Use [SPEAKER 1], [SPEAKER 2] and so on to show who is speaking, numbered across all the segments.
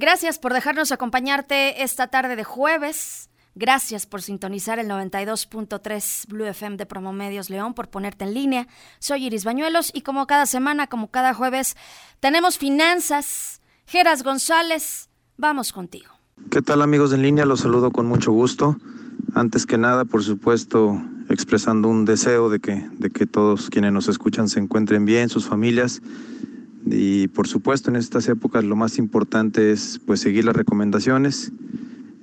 [SPEAKER 1] Gracias por dejarnos acompañarte esta tarde de jueves. Gracias por sintonizar el 92.3 Blue FM de Promomedios León, por ponerte en línea. Soy Iris Bañuelos y como cada semana, como cada jueves, tenemos finanzas. Geras González, vamos contigo.
[SPEAKER 2] ¿Qué tal amigos en línea? Los saludo con mucho gusto. Antes que nada, por supuesto, expresando un deseo de que, de que todos quienes nos escuchan se encuentren bien, sus familias. Y por supuesto, en estas épocas lo más importante es pues seguir las recomendaciones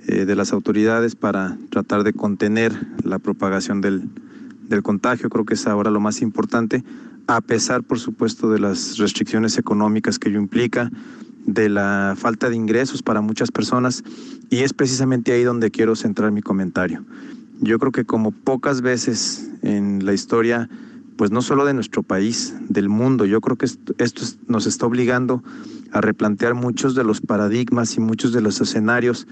[SPEAKER 2] eh, de las autoridades para tratar de contener la propagación del, del contagio. Creo que es ahora lo más importante, a pesar, por supuesto, de las restricciones económicas que ello implica, de la falta de ingresos para muchas personas y es precisamente ahí donde quiero centrar mi comentario. Yo creo que como pocas veces en la historia, pues no solo de nuestro país, del mundo, yo creo que esto, nos está obligando a replantear muchos de los paradigmas y muchos de los escenarios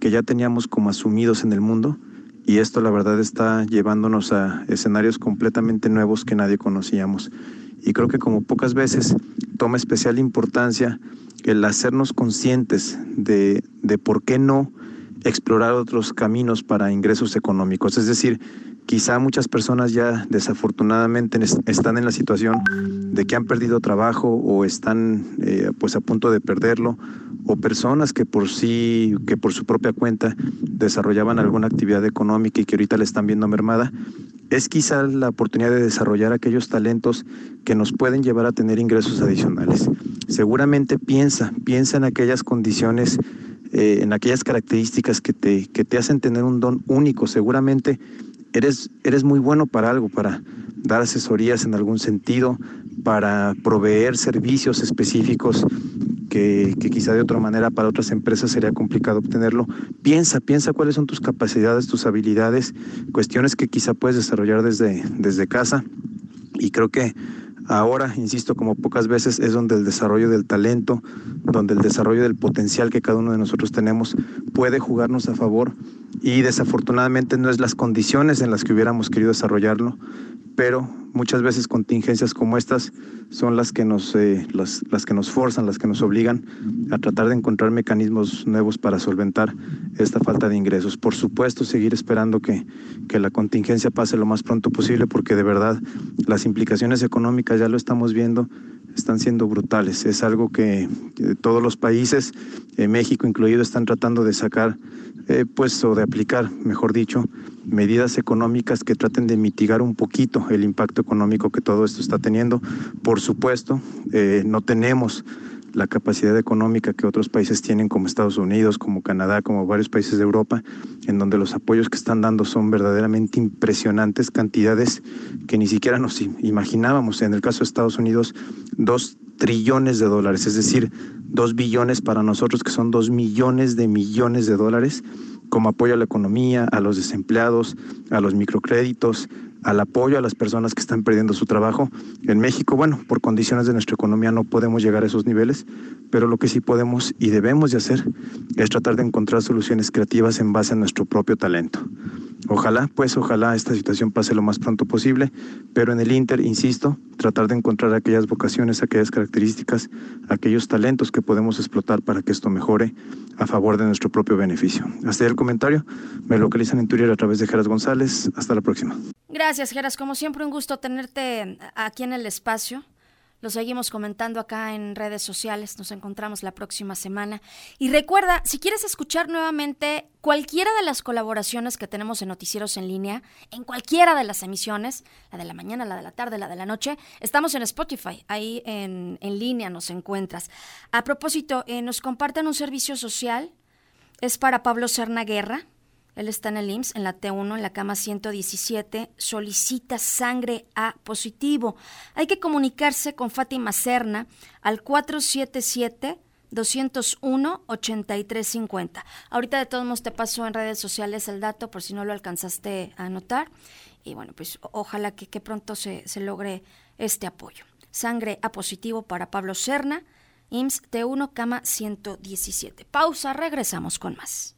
[SPEAKER 2] que ya teníamos como asumidos en el mundo y esto la verdad está llevándonos a escenarios completamente nuevos que nadie conocíamos. Y creo que como pocas veces toma especial importancia el hacernos conscientes de, de por qué no explorar otros caminos para ingresos económicos. Es decir, quizá muchas personas ya desafortunadamente están en la situación de que han perdido trabajo o están eh, pues a punto de perderlo o personas que por sí que por su propia cuenta desarrollaban alguna actividad económica y que ahorita le están viendo mermada es quizá la oportunidad de desarrollar aquellos talentos que nos pueden llevar a tener ingresos adicionales. Seguramente piensa, piensa en aquellas condiciones, eh, en aquellas características que te, que te hacen tener un don único. Seguramente eres, eres muy bueno para algo, para dar asesorías en algún sentido, para proveer servicios específicos que, que, quizá de otra manera para otras empresas sería complicado obtenerlo. Piensa, piensa cuáles son tus capacidades, tus habilidades, cuestiones que quizá puedes desarrollar desde, desde casa. Y creo que Ahora, insisto, como pocas veces, es donde el desarrollo del talento, donde el desarrollo del potencial que cada uno de nosotros tenemos puede jugarnos a favor y desafortunadamente no es las condiciones en las que hubiéramos querido desarrollarlo, pero muchas veces contingencias como estas son las que nos eh, las, las, que nos forzan, las que nos obligan a tratar de encontrar mecanismos nuevos para solventar esta falta de ingresos. Por supuesto, seguir esperando que, que la contingencia pase lo más pronto posible, porque de verdad las implicaciones económicas ya lo estamos viendo están siendo brutales. Es algo que, todos los países, eh, México incluido, están tratando de sacar, eh, pues, o de aplicar, mejor dicho, medidas económicas que traten de mitigar un poquito el impacto económico que todo esto está teniendo. Por supuesto, eh, no tenemos la capacidad económica que otros países tienen como Estados Unidos, como Canadá, como varios países de Europa, en donde los apoyos que están dando son verdaderamente impresionantes, cantidades que ni siquiera nos imaginábamos. En el caso de Estados Unidos, dos trillones de dólares, es decir, dos billones para nosotros, que son dos millones de millones de dólares como apoyo a la economía, a los desempleados, a los microcréditos, al apoyo a las personas que están perdiendo su trabajo. En México, bueno, por condiciones de nuestra economía no podemos llegar a esos niveles, pero lo que sí podemos y debemos de hacer es tratar de encontrar soluciones creativas en base a nuestro propio talento. Ojalá, pues ojalá esta situación pase lo más pronto posible, pero en el Inter, insisto, tratar de encontrar aquellas vocaciones, aquellas características, aquellos talentos que podemos explotar para que esto mejore a favor de nuestro propio beneficio. Hasta ahí el comentario. Me localizan en Twitter a través de Geras González. Hasta la próxima.
[SPEAKER 1] Gracias, Geras. Como siempre, un gusto tenerte aquí en el espacio. Lo seguimos comentando acá en redes sociales. Nos encontramos la próxima semana. Y recuerda, si quieres escuchar nuevamente cualquiera de las colaboraciones que tenemos en Noticieros en línea, en cualquiera de las emisiones, la de la mañana, la de la tarde, la de la noche, estamos en Spotify. Ahí en, en línea nos encuentras. A propósito, eh, nos comparten un servicio social. Es para Pablo Serna Guerra él está en el IMSS, en la T1, en la cama 117. Solicita sangre A positivo. Hay que comunicarse con Fátima Serna al 477 201 8350. Ahorita de todos modos te paso en redes sociales el dato por si no lo alcanzaste a anotar. Y bueno, pues ojalá que, que pronto se, se logre este apoyo. Sangre A positivo para Pablo Serna, IMSS T1, cama 117. Pausa, regresamos con más.